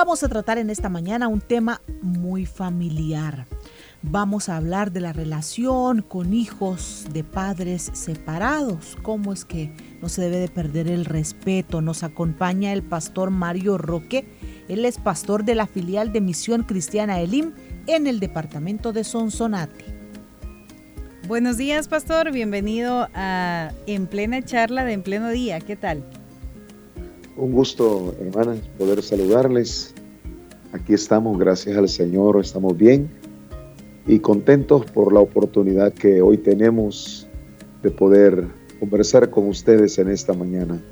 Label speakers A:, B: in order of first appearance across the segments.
A: Vamos a tratar en esta mañana un tema muy familiar. Vamos a hablar de la relación con hijos de padres separados. ¿Cómo es que no se debe de perder el respeto? Nos acompaña el pastor Mario Roque. Él es pastor de la filial de Misión Cristiana Elim en el departamento de Sonsonate.
B: Buenos días, pastor. Bienvenido a En Plena Charla de En Pleno Día. ¿Qué tal?
C: Un gusto, hermanas, poder saludarles. Aquí estamos, gracias al Señor, estamos bien y contentos por la oportunidad que hoy tenemos de poder conversar con ustedes en esta mañana.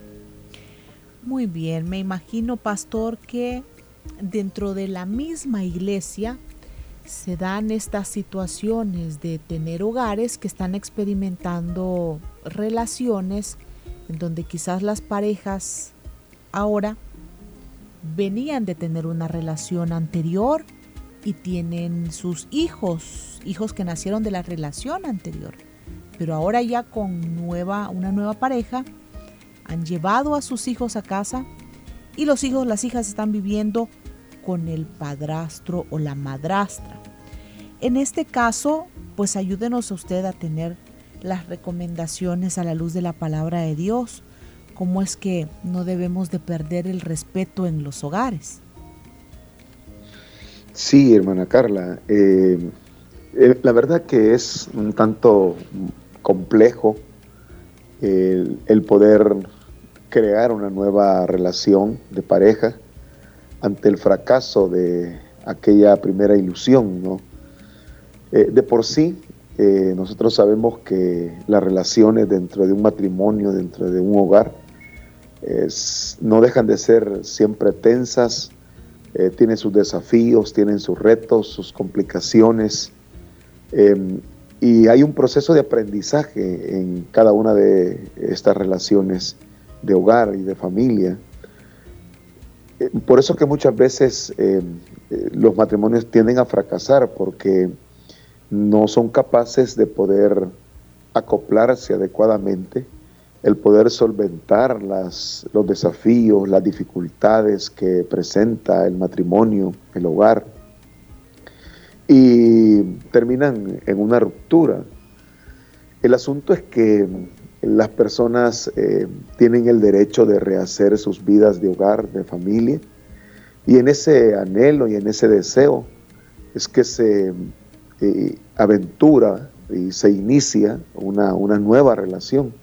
A: Muy bien, me imagino, pastor, que dentro de la misma iglesia se dan estas situaciones de tener hogares que están experimentando relaciones en donde quizás las parejas ahora venían de tener una relación anterior y tienen sus hijos, hijos que nacieron de la relación anterior, pero ahora ya con nueva, una nueva pareja han llevado a sus hijos a casa y los hijos, las hijas están viviendo con el padrastro o la madrastra. En este caso, pues ayúdenos a usted a tener las recomendaciones a la luz de la palabra de Dios cómo es que no debemos de perder el respeto en los hogares.
C: Sí, hermana Carla, eh, eh, la verdad que es un tanto complejo el, poder crear una nueva relación de pareja ante el fracaso de aquella primera ilusión, ¿no? Eh, de por sí, nosotros sabemos que las relaciones dentro de un matrimonio, dentro de un hogar, no dejan de ser siempre tensas, eh, tienen sus desafíos, tienen sus retos, sus complicaciones. Em, y hay un proceso de aprendizaje en cada una de estas relaciones de hogar y de familia. Eh, por eso que muchas veces em, eh, los matrimonios tienden a fracasar porque no son capaces de poder acoplarse adecuadamente el poder solventar los desafíos, las dificultades que presenta el matrimonio, el hogar, y terminan en una ruptura. El asunto es que las personas eh, tienen el derecho de rehacer sus vidas de hogar, de familia, y en ese anhelo y en ese deseo es que se eh, aventura y se inicia una, una nueva relación.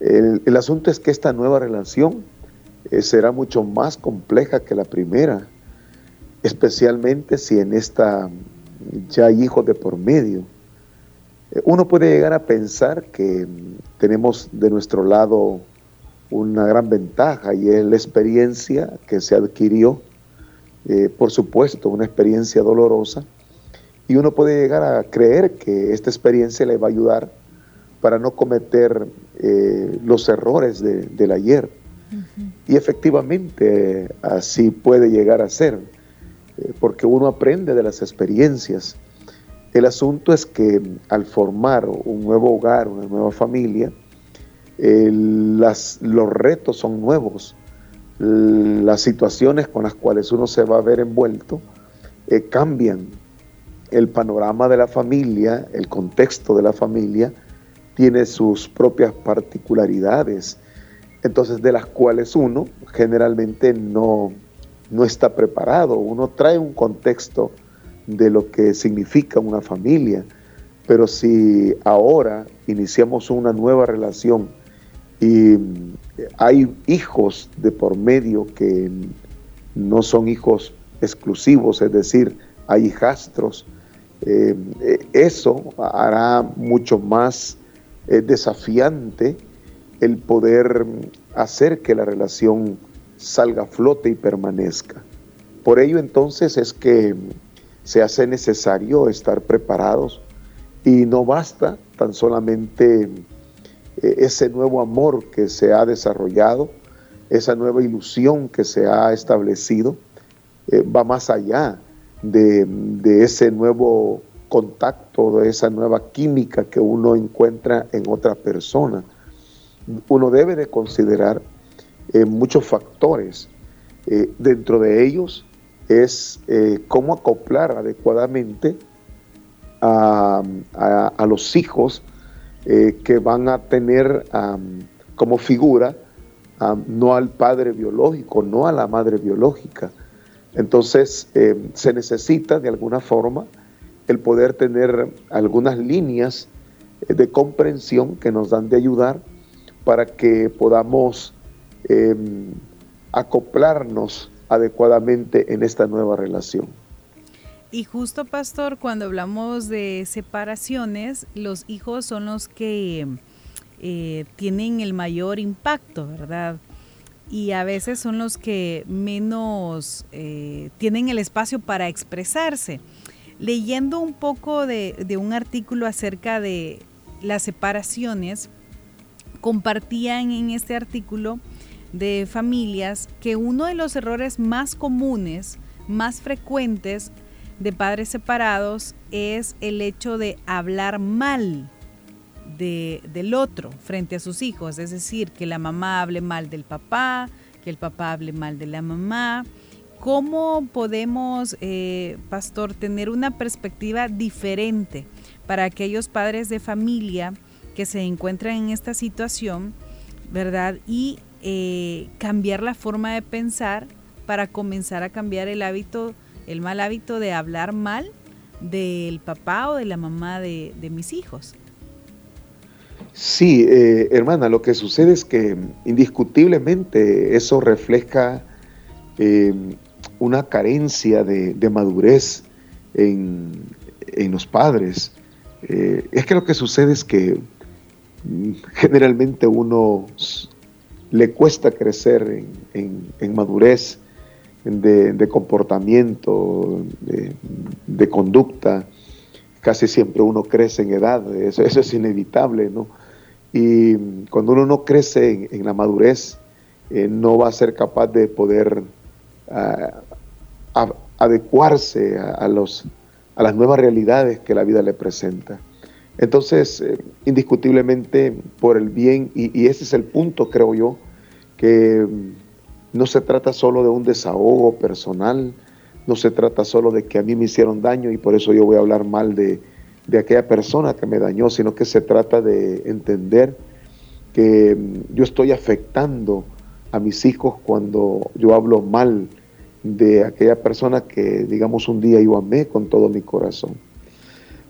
C: El, asunto es que esta nueva relación eh, será mucho más compleja que la primera, especialmente si en esta ya hay hijos de por medio. Eh, uno puede llegar a pensar que mm, tenemos de nuestro lado una gran ventaja y es la experiencia que se adquirió, eh, por supuesto, una experiencia dolorosa, y uno puede llegar a creer que esta experiencia le va a ayudar para no cometer eh, los errores del ayer. Y efectivamente así puede llegar a ser, eh, porque uno aprende de las experiencias. El asunto es que al formar un nuevo hogar, una nueva familia, las, los retos son nuevos, las situaciones con las cuales uno se va a ver envuelto eh, cambian. El panorama de la familia, el contexto de la familia, tiene sus propias particularidades, entonces de las cuales uno generalmente no, no está preparado, uno trae un contexto de lo que significa una familia, pero si ahora iniciamos una nueva relación y hay hijos de por medio que no son hijos exclusivos, es decir, hay hijastros, eh, eso hará mucho más es desafiante el poder hacer que la relación salga a flote y permanezca. Por ello entonces es que se hace necesario estar preparados y no basta tan solamente eh, ese nuevo amor que se ha desarrollado, esa nueva ilusión que se ha establecido, eh, va más allá de, de, ese nuevo contacto, de esa nueva química que uno encuentra en otra persona. Uno debe de considerar eh, muchos factores. dentro de ellos es cómo acoplar adecuadamente a, a los hijos eh, que van a tener como figura no al padre biológico, no a la madre biológica. Entonces eh, se necesita de alguna forma el poder tener algunas líneas eh, de comprensión que nos dan de ayudar para que podamos em, acoplarnos adecuadamente en esta nueva relación.
B: Y justo, pastor, cuando hablamos de separaciones, los hijos son los que eh, tienen el mayor impacto, ¿verdad? Y a veces son los que menos eh, tienen el espacio para expresarse. Leyendo un poco de, un artículo acerca de las separaciones, compartían en este artículo de familias que uno de los errores más comunes, más frecuentes, de padres separados es el hecho de hablar mal de, del otro frente a sus hijos, es decir, que la mamá hable mal del papá, que el papá hable mal de la mamá. ¿Cómo podemos, eh, pastor, tener una perspectiva diferente para aquellos padres de familia que se encuentran en esta situación, verdad? Y eh, cambiar la forma de pensar para comenzar a cambiar el hábito el mal hábito de hablar mal del papá o de la mamá de, mis hijos.
C: Sí, eh, hermana, lo que sucede es que indiscutiblemente eso refleja una carencia de, madurez en, los padres. Eh, es que lo que sucede es que mm, generalmente uno le cuesta crecer en madurez de, comportamiento, de, conducta. Casi siempre uno crece en edad, eso, es inevitable, ¿no? Y cuando uno no crece en, la madurez, eh, no va a ser capaz de poder ah, adecuarse a, los, a las nuevas realidades que la vida le presenta. Entonces, eh, indiscutiblemente, por el bien, y, y, ese es el punto, creo yo, que no se trata solo de un desahogo personal, no se trata solo de que a mí me hicieron daño y por eso yo voy a hablar mal de, aquella persona que me dañó, sino que se trata de entender que mm, yo estoy afectando a mis hijos cuando yo hablo mal de aquella persona que, digamos, un día yo amé con todo mi corazón.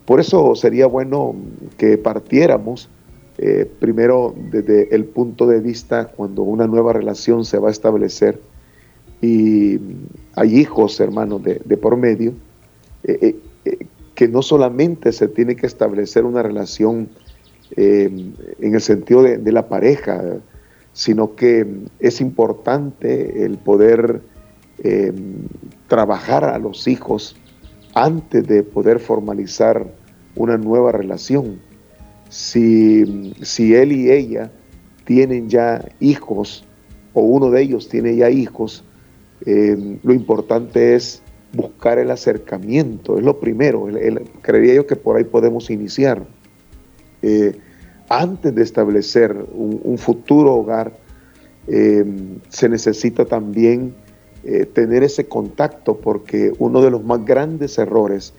C: Por eso sería bueno que partiéramos eh, primero desde el punto de vista cuando una nueva relación se va a establecer y hay hijos, hermanos, de, por medio, eh, eh, que no solamente se tiene que establecer una relación en el sentido de, de, la pareja, sino que es importante el poder trabajar a los hijos antes de poder formalizar una nueva relación si, si él y ella tienen ya hijos o uno de ellos tiene ya hijos, eh, lo importante es buscar el acercamiento, es lo primero, creería yo que por ahí podemos iniciar. Eh, antes de establecer un, futuro hogar, eh, se necesita también tener ese contacto porque uno de los más grandes errores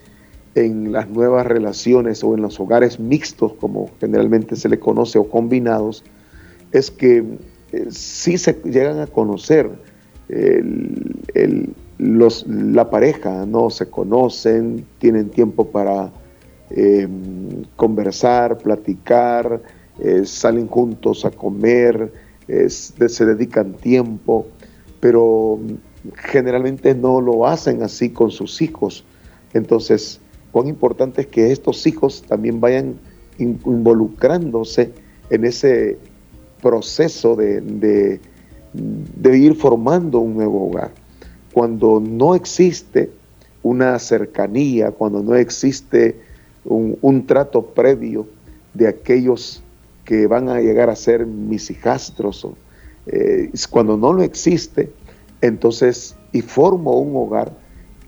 C: en las nuevas relaciones o en los hogares mixtos, como generalmente se le conoce, o combinados, es que eh, sí se llegan a conocer los, la pareja, ¿no? Se conocen, tienen tiempo para em, conversar, platicar, eh, salen juntos a comer, se dedican tiempo, pero generalmente no lo hacen así con sus hijos. Entonces, cuán importante es que estos hijos también vayan involucrándose en ese proceso de, de ir formando un nuevo hogar. Cuando no existe una cercanía, cuando no existe un, trato previo de aquellos que van a llegar a ser mis hijastros, eh, cuando no lo existe, entonces, y formo un hogar,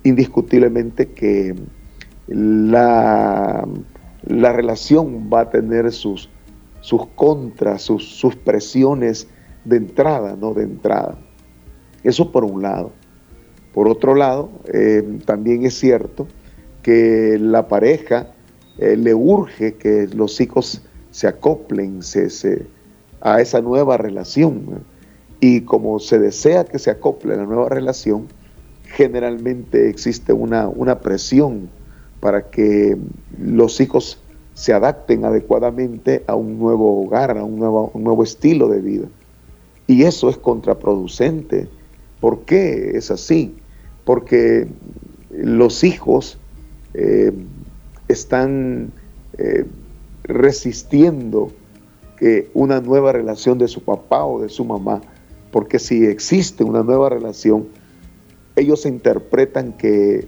C: indiscutiblemente que la, la relación va a tener sus, sus contras, sus, sus presiones de entrada, no de entrada. Eso por un lado. Por otro lado, eh, también es cierto que la pareja eh, le urge que los hijos se acoplen se, a esa nueva relación. Y como se desea que se acople la nueva relación, generalmente existe una, una presión para que los hijos se adapten adecuadamente a un nuevo hogar, a un nuevo, un nuevo estilo de vida. Y eso es contraproducente. ¿Por qué es así? Porque los hijos eh, están eh, resistiendo que una nueva relación de su papá o de su mamá, porque si existe una nueva relación, ellos interpretan que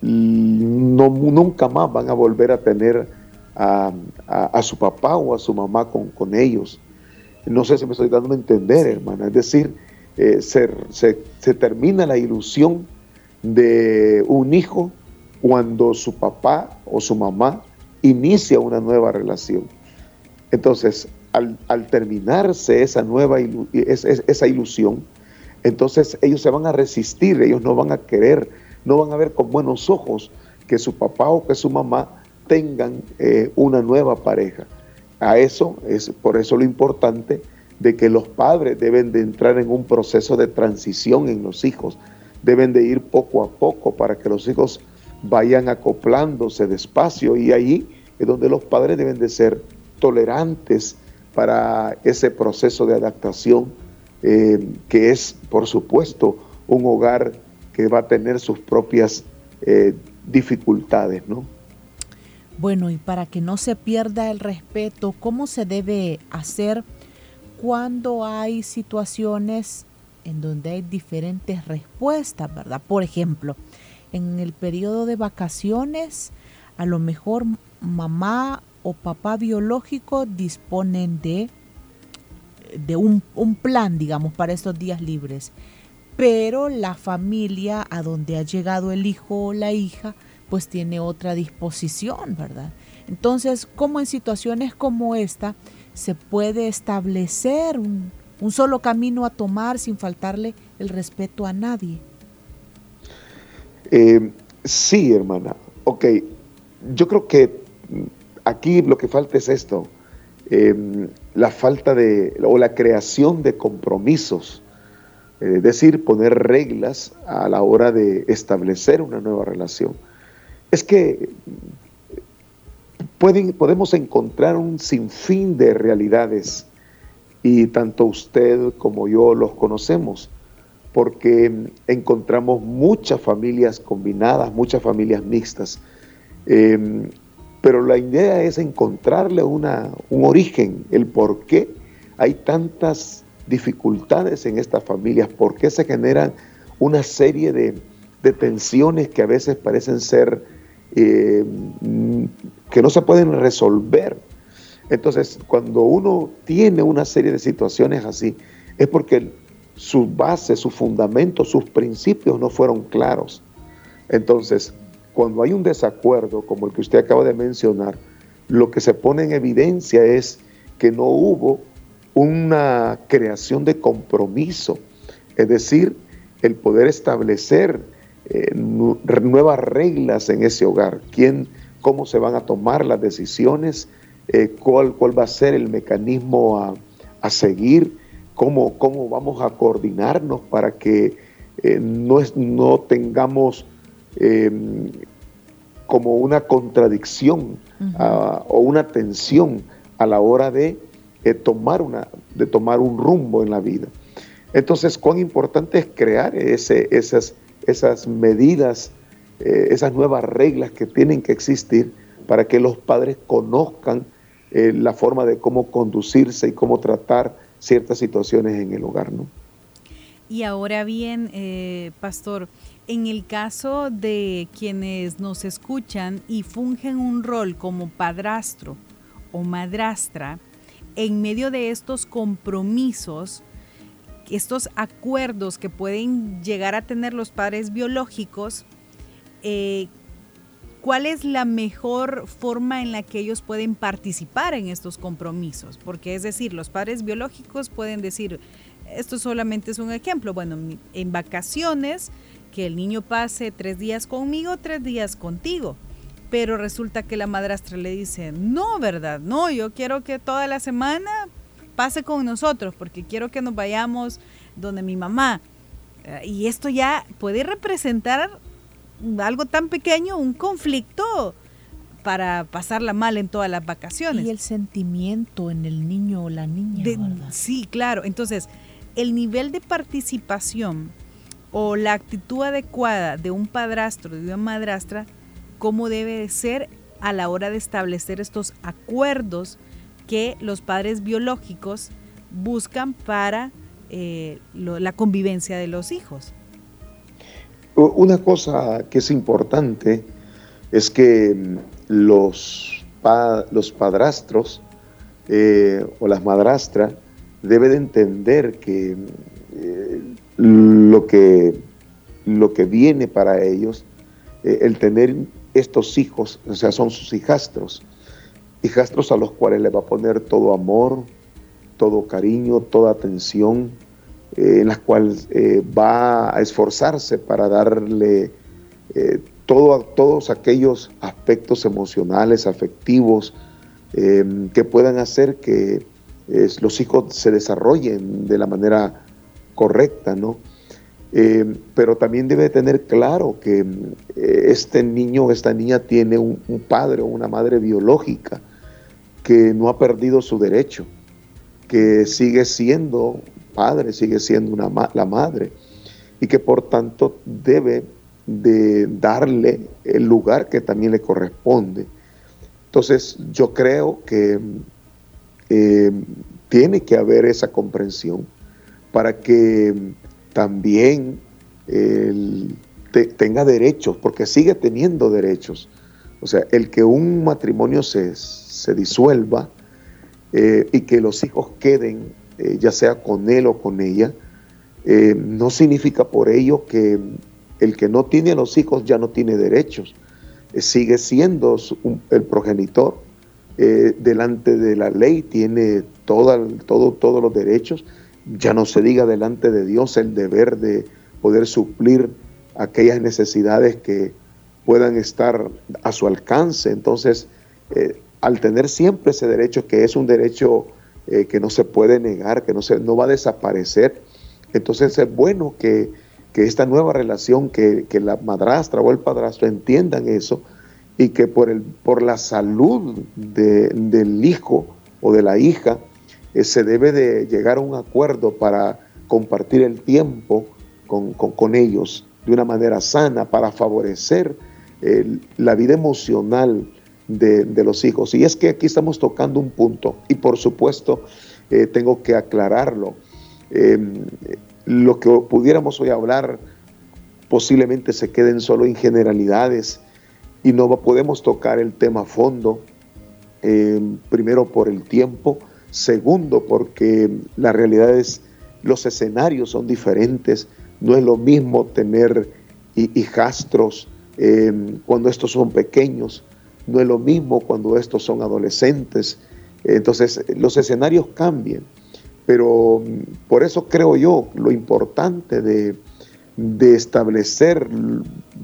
C: no, nunca más van a volver a tener a, su papá o a su mamá con, con ellos. No sé si me estoy dando a entender, hermana. Es decir, eh, se, termina la ilusión de un hijo cuando su papá o su mamá inicia una nueva relación. Entonces, al, terminarse esa nueva esa ilusión, entonces ellos se van a resistir, ellos no van a querer, no van a ver con buenos ojos que su papá o que su mamá tengan eh, una nueva pareja. A eso es por eso lo importante de que los padres deben de entrar en un proceso de transición en los hijos, deben de ir poco a poco para que los hijos vayan acoplándose despacio y ahí es donde los padres deben de ser tolerantes para ese proceso de adaptación eh, que es por supuesto un hogar que va a tener sus propias eh, dificultades, ¿no?
A: Bueno, y para que no se pierda el respeto, ¿cómo se debe hacer cuando hay situaciones en donde hay diferentes respuestas, verdad? Por ejemplo, en el periodo de vacaciones, a lo mejor mamá o papá biológico disponen de, de un, un plan, digamos, para estos días libres. Pero la familia a donde ha llegado el hijo o la hija pues tiene otra disposición, ¿verdad? Entonces, ¿cómo en situaciones como esta se puede establecer un, solo camino a tomar sin faltarle el respeto a nadie?
C: Eh, sí, hermana. Ok, yo creo que aquí lo que falta es esto, em, la falta de, o la creación de compromisos, es decir, poner reglas a la hora de establecer una nueva relación es que pueden, podemos encontrar un sinfín de realidades y tanto usted como yo los conocemos, porque encontramos muchas familias combinadas, muchas familias mixtas. Em, pero la idea es encontrarle una, un origen, el por qué hay tantas dificultades en estas familias, por qué se generan una serie de, tensiones que a veces parecen ser eh, que no se pueden resolver. Entonces, cuando uno tiene una serie de situaciones así, es porque su base, su fundamento, sus principios no fueron claros. Entonces, cuando hay un desacuerdo como el que usted acaba de mencionar, lo que se pone en evidencia es que no hubo una creación de compromiso, es decir, el poder establecer eh, nuevas reglas en ese hogar, quién, cómo se van a tomar las decisiones, eh, cuál, cuál va a ser el mecanismo a, seguir, cómo, cómo vamos a coordinarnos para que eh, no, no tengamos como una contradicción o una tensión a la hora de, tomar una, de tomar un rumbo en la vida. Entonces, cuán importante es crear ese, esas esas medidas, eh, esas nuevas reglas que tienen que existir para que los padres conozcan eh, la forma de cómo conducirse y cómo tratar ciertas situaciones en el hogar, ¿no?
B: Y ahora bien, eh, pastor, en el caso de quienes nos escuchan y fungen un rol como padrastro o madrastra, en medio de estos compromisos, estos acuerdos que pueden llegar a tener los padres biológicos, eh, ¿cuál es la mejor forma en la que ellos pueden participar en estos compromisos? Porque es decir, los padres biológicos pueden decir, esto solamente es un ejemplo, bueno, en vacaciones, que el niño pase tres días conmigo, tres días contigo. Pero resulta que la madrastra le dice, no, ¿verdad? No, yo quiero que toda la semana pase con nosotros porque quiero que nos vayamos donde mi mamá. Eh, y esto ya puede representar algo tan pequeño, un conflicto para pasarla mal en todas las vacaciones.
A: Y el sentimiento en el niño o la niña.
B: sí, claro. Entonces, el nivel de participación o la actitud adecuada de un padrastro, de una madrastra, cómo debe de ser a la hora de establecer estos acuerdos que los padres biológicos buscan para eh, la convivencia de los hijos.
C: Una cosa que es importante es que mm, los, los padrastros eh, o las madrastras deben entender que eh, lo que lo que viene para ellos, el tener estos hijos, o sea, son sus hijastros, hijastros a los cuales le va a poner todo amor, todo cariño, toda atención, eh, en las cuales eh, va a esforzarse para darle eh, todo, todos aquellos aspectos emocionales, afectivos, que puedan hacer que los hijos se desarrollen de la manera correcta, ¿no? pero también debe tener claro que este niño o esta niña tiene un, un padre o una madre biológica que no ha perdido su derecho, que sigue siendo padre, sigue siendo una, la madre y que por tanto debe de darle el lugar que también le corresponde. Entonces yo creo que eh, tiene que haber esa comprensión para que también tenga derechos, porque sigue teniendo derechos. O sea, el que un matrimonio se, se disuelva eh, y que los hijos queden eh, ya sea con él o con ella, no significa por ello que el que no tiene los hijos ya no tiene derechos. Sigue siendo el progenitor. Delante de la ley tiene todo, todos los derechos. Ya no se diga delante de Dios el deber de poder suplir aquellas necesidades que puedan estar a su alcance. Entonces, al tener siempre ese derecho, que es un derecho eh, que no se puede negar, que no, se, no va a desaparecer. Entonces es bueno que, esta nueva relación, que, la madrastra o el padrastro entiendan eso y que por, el, por la salud del hijo o de la hija eh, se debe de llegar a un acuerdo para compartir el tiempo con, ellos de una manera sana para favorecer la vida emocional de, los hijos. Y es que aquí estamos tocando un punto y por supuesto eh, tengo que aclararlo. Em, lo que pudiéramos hoy hablar posiblemente se queden solo en generalidades y no podemos tocar el tema a fondo, em, primero por el tiempo, segundo porque la realidad es, los escenarios son diferentes, no es lo mismo tener hijastros em, cuando estos son pequeños, no es lo mismo cuando estos son adolescentes. Entonces los escenarios cambian. Pero mm, por eso creo yo lo importante de, establecer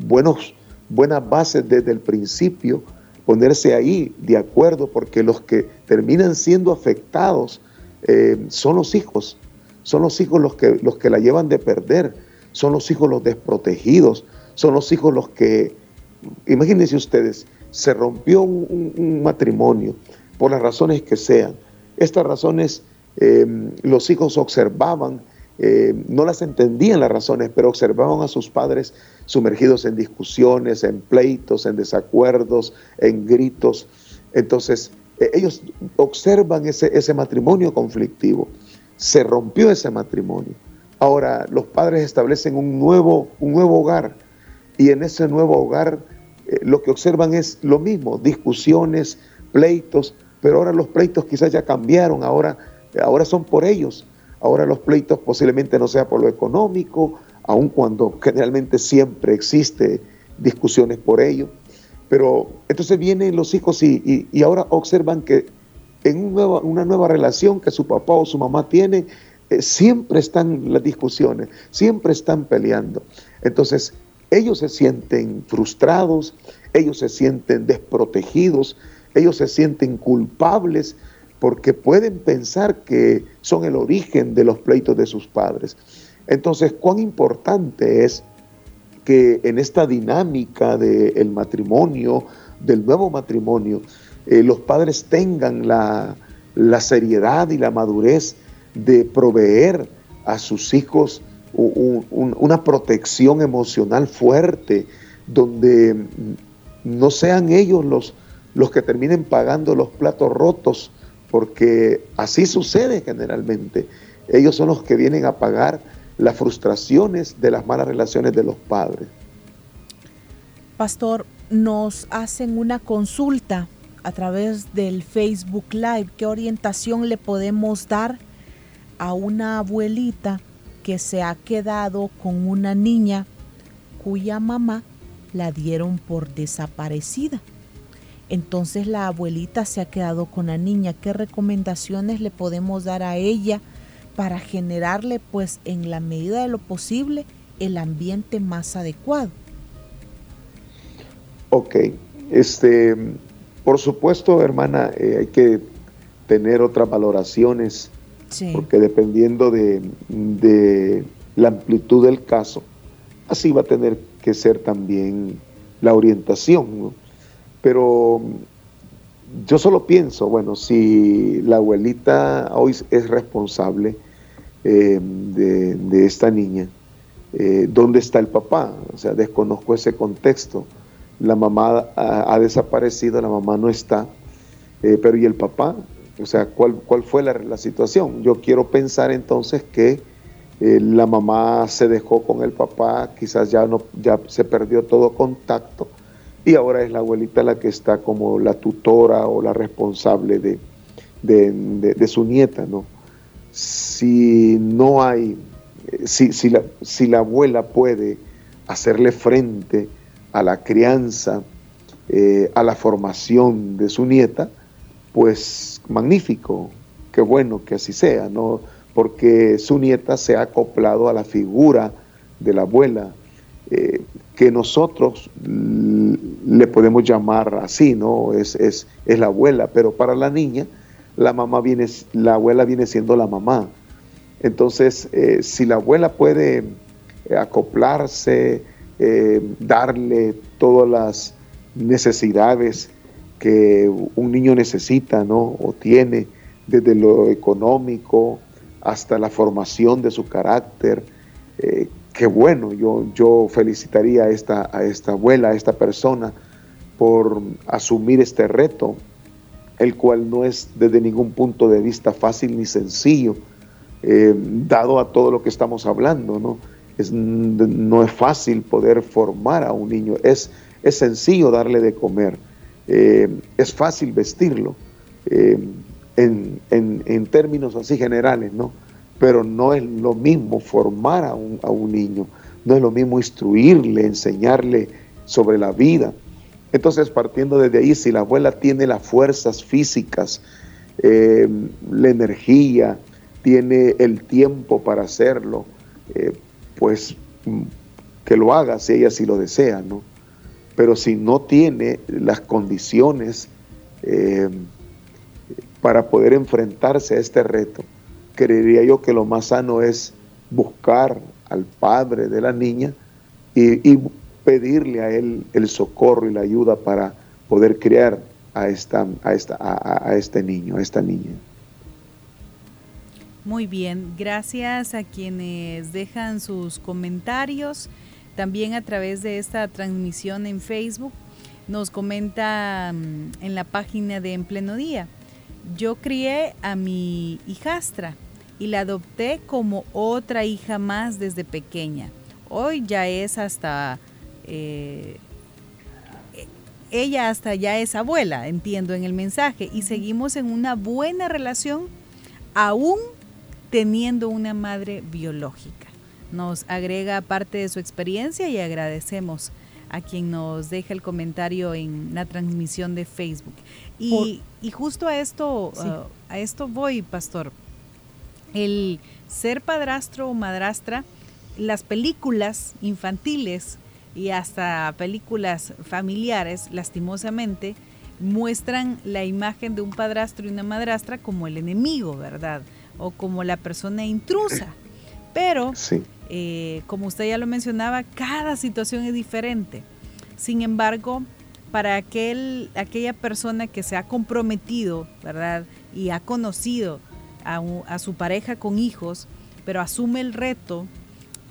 C: buenos, buenas bases desde el principio, ponerse ahí de acuerdo, porque los que terminan siendo afectados eh, son los hijos, son los hijos los que, los que la llevan de perder, son los hijos los desprotegidos, son los hijos los que, imagínense ustedes, se rompió un, matrimonio, por las razones que sean. Estas razones eh, los hijos observaban, eh, no las entendían las razones, pero observaban a sus padres sumergidos en discusiones, en pleitos, en desacuerdos, en gritos. Entonces, eh, ellos observan ese, ese matrimonio conflictivo. Se rompió ese matrimonio. Ahora los padres establecen un nuevo, un nuevo hogar y en ese nuevo hogar eh, lo que observan es lo mismo, discusiones, pleitos, pero ahora los pleitos quizás ya cambiaron, ahora, ahora son por ellos, ahora los pleitos posiblemente no sea por lo económico, aun cuando generalmente siempre existe discusiones por ello, pero entonces vienen los hijos y, ahora observan que en una nueva relación que su papá o su mamá tiene, eh, siempre están las discusiones, siempre están peleando. Entonces, ellos se sienten frustrados, ellos se sienten desprotegidos, ellos se sienten culpables porque pueden pensar que son el origen de los pleitos de sus padres. Entonces, cuán importante es que en esta dinámica del matrimonio, del nuevo matrimonio, eh, los padres tengan la, seriedad y la madurez de proveer a sus hijos una protección emocional fuerte, donde no sean ellos los, los que terminen pagando los platos rotos, porque así sucede generalmente. Ellos son los que vienen a pagar las frustraciones de las malas relaciones de los padres.
A: Pastor, nos hacen una consulta a través del Facebook Live. ¿Qué orientación le podemos dar a una abuelita que se ha quedado con una niña cuya mamá la dieron por desaparecida? Entonces la abuelita se ha quedado con la niña. ¿Qué recomendaciones le podemos dar a ella para generarle pues en la medida de lo posible el ambiente más adecuado.
C: Ok, este, por supuesto hermana, eh, hay que tener otras valoraciones, porque dependiendo de, de la amplitud del caso, así va a tener que ser también la orientación. Pero yo solo pienso, bueno, si la abuelita hoy es responsable eh, de, esta niña, eh, ¿dónde está el papá? O sea, desconozco ese contexto. La mamá ha, desaparecido, la mamá no está, eh, pero ¿y el papá? O sea, ¿cuál, cuál fue la, la situación? Yo quiero pensar entonces que la mamá se dejó con el papá, quizás ya, no, ya se perdió todo contacto y ahora es la abuelita la que está como la tutora o la responsable de, de, su nieta, ¿no? Si no hay, si, si, la, si la abuela puede hacerle frente a la crianza, eh, a la formación de su nieta, pues magnífico, qué bueno que así sea, ¿no? Porque su nieta se ha acoplado a la figura de la abuela, eh, que nosotros le podemos llamar así, ¿no? Es, es, es, la abuela, pero para la niña, la mamá viene, la abuela viene siendo la mamá. Entonces, eh, si la abuela puede eh, acoplarse, darle todas las necesidades que un niño necesita, ¿no? O tiene, desde lo económico hasta la formación de su carácter, qué bueno, yo, yo felicitaría a esta, a esta abuela, a esta persona, por asumir este reto, el cual no es desde ningún punto de vista fácil ni sencillo, eh, dado a todo lo que estamos hablando, ¿no? Es, no es fácil poder formar a un niño, es, es sencillo darle de comer, eh, es fácil vestirlo, eh, en, en, términos así generales, ¿no? Pero no es lo mismo formar a un, a un niño, no es lo mismo instruirle, enseñarle sobre la vida. Entonces, partiendo desde ahí, si la abuela tiene las fuerzas físicas, eh, la energía, tiene el tiempo para hacerlo, eh, pues mm, que lo haga si ella sí lo desea, ¿no? Pero si no tiene las condiciones eh, para poder enfrentarse a este reto, creería yo que lo más sano es buscar al padre de la niña y, pedirle a él el socorro y la ayuda para poder criar a, esta, a, esta, a, este niño, a esta niña.
B: Muy bien, gracias a quienes dejan sus comentarios, también a través de esta transmisión en Facebook. Nos comenta mm, en la página de En Pleno Día. Yo crié a mi hijastra y la adopté como otra hija más desde pequeña. Hoy ya es hasta... Eh, ella hasta ya es abuela, entiendo en el mensaje, y seguimos en una buena relación aún teniendo una madre biológica. Nos agrega parte de su experiencia y agradecemos a quien nos deja el comentario en la transmisión de Facebook. Y, justo a esto, uh, a esto voy, pastor. El ser padrastro o madrastra, las películas infantiles y hasta películas familiares, lastimosamente, muestran la imagen de un padrastro y una madrastra como el enemigo, ¿verdad? O como la persona intrusa. Pero, eh, como usted ya lo mencionaba, cada situación es diferente. Sin embargo, para aquel, aquella persona que se ha comprometido, ¿verdad? Y ha conocido a, su pareja con hijos, pero asume el reto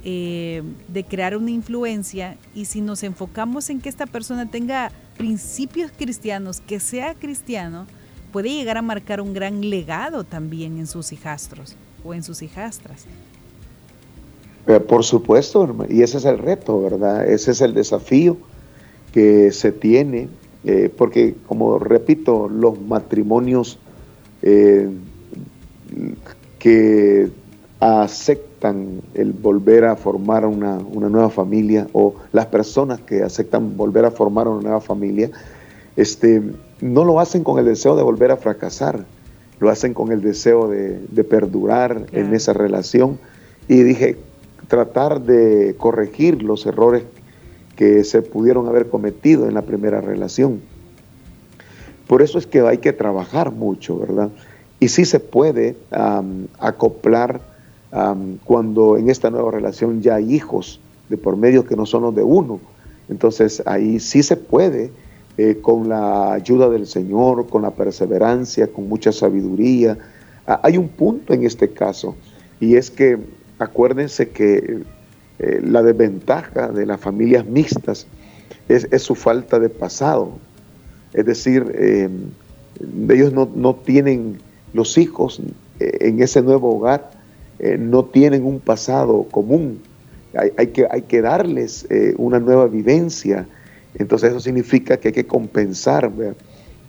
B: eh, de crear una influencia y si nos enfocamos en que esta persona tenga principios cristianos, que sea cristiano, puede llegar a marcar un gran legado también en sus hijastros o en sus hijastras.
C: Eh, por supuesto, y ese es el reto, ¿verdad? Ese es el desafío que se tiene, eh, porque como repito, los matrimonios que aceptan el volver a formar una, nueva familia o las personas que aceptan volver a formar una nueva familia, este, no lo hacen con el deseo de volver a fracasar, lo hacen con el deseo de, perdurar en esa relación. Y dije, tratar de corregir los errores que se pudieron haber cometido en la primera relación. Por eso es que hay que trabajar mucho, ¿verdad? Y sí se puede acoplar cuando en esta nueva relación ya hay hijos de por medio que no son los de uno. Entonces ahí sí se puede, eh, con la ayuda del Señor, con la perseverancia, con mucha sabiduría. Ah, hay un punto en este caso, y es que acuérdense que eh, la desventaja de las familias mixtas es, su falta de pasado. Es decir, em, ellos no, no, tienen los hijos eh, en ese nuevo hogar eh, no tienen un pasado común. Hay, que, hay que, darles eh, una nueva vivencia. Entonces eso significa que hay que compensar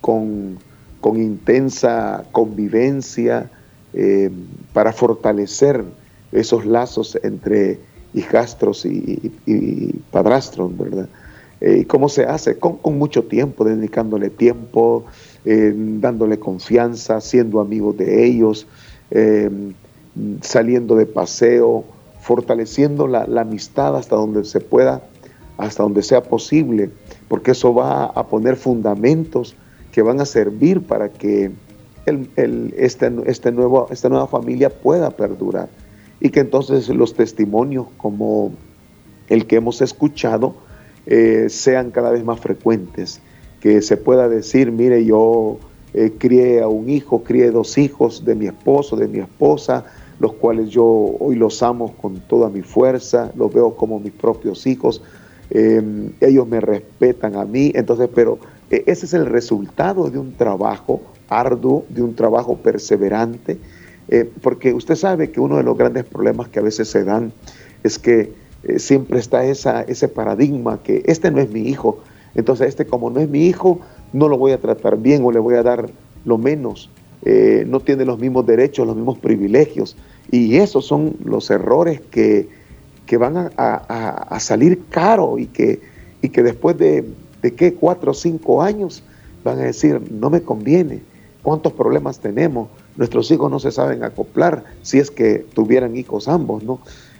C: con, intensa convivencia eh, para fortalecer esos lazos entre hijastros y, padrastros, ¿verdad? ¿Cómo se hace? Con, con, mucho tiempo, dedicándole tiempo, dándole confianza, siendo amigos de ellos, saliendo de paseo, fortaleciendo la, amistad hasta donde se pueda, hasta donde sea posible, porque eso va a poner fundamentos que van a servir para que el, este, este nuevo, esta nueva familia pueda perdurar y que entonces los testimonios como el que hemos escuchado eh, sean cada vez más frecuentes, que se pueda decir, mire, yo eh, crié a un hijo, crié dos hijos de mi esposo, de mi esposa, los cuales yo hoy los amo con toda mi fuerza, los veo como mis propios hijos, em, ellos me respetan a mí, entonces, pero eh, ese es el resultado de un trabajo arduo, de un trabajo perseverante, eh, porque usted sabe que uno de los grandes problemas que a veces se dan es que eh, siempre está esa, ese paradigma que este no es mi hijo, entonces este como no es mi hijo, no lo voy a tratar bien o le voy a dar lo menos. Eh, no tiene los mismos derechos, los mismos privilegios. Y esos son los errores que, van a, salir caro y que, y que después de, de qué, cuatro o cinco años van a decir, no me conviene, cuántos problemas tenemos, nuestros hijos no se saben acoplar si es que tuvieran hijos ambos, ¿no?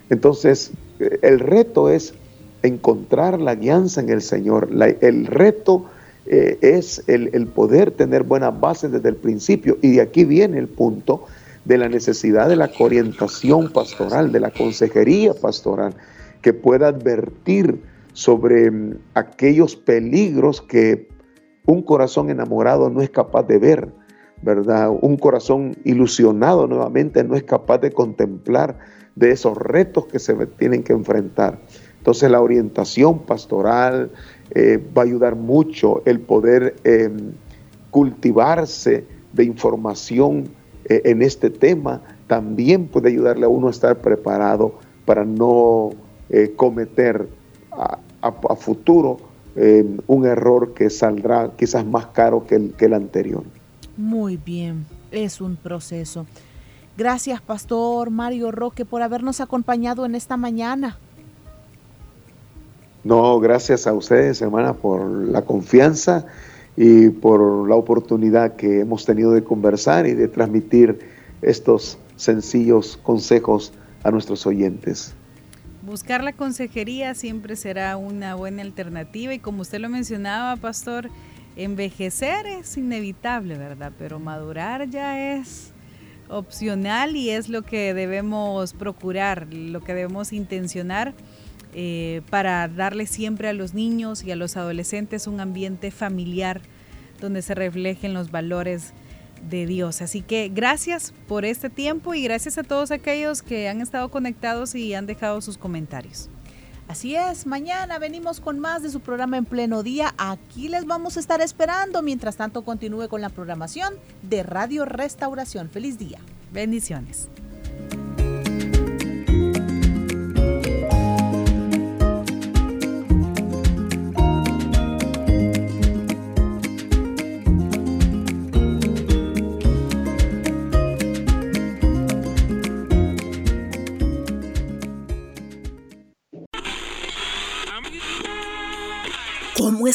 C: Entonces, eh, el reto es encontrar la guianza en el Señor, el reto eh, es el, poder tener buenas bases desde el principio. Y de aquí viene el punto de la necesidad de la orientación pastoral, de la consejería pastoral, que pueda advertir sobre mm, aquellos peligros que un corazón enamorado no es capaz de ver, ¿verdad? Un corazón ilusionado nuevamente no es capaz de contemplar de esos retos que se tienen que enfrentar. Entonces la orientación pastoral, eh, va a ayudar mucho el poder em, cultivarse de información eh, en este tema también puede ayudarle a uno a estar preparado para no eh, cometer a, futuro eh, un error que saldrá quizás más caro que el anterior.
A: Muy bien, es un proceso. Gracias, Pastor Mario Roque, por habernos acompañado en esta mañana.
C: No, gracias a ustedes, hermana, por la confianza y por la oportunidad que hemos tenido de conversar y de transmitir estos sencillos consejos a nuestros oyentes.
B: Buscar la consejería siempre será una buena alternativa y como usted lo mencionaba, pastor, envejecer es inevitable, ¿verdad? Pero madurar ya es opcional y es lo que debemos procurar, lo que debemos intencionar eh, para darle siempre a los niños y a los adolescentes un ambiente familiar donde se reflejen los valores de Dios. Así que gracias por este tiempo y gracias a todos aquellos que han estado conectados y han dejado sus comentarios.
A: Así es, mañana venimos con más de su programa en pleno día. Aquí les vamos a estar esperando. Mientras tanto, continúe con la programación de Radio Restauración. Feliz día.
B: Bendiciones.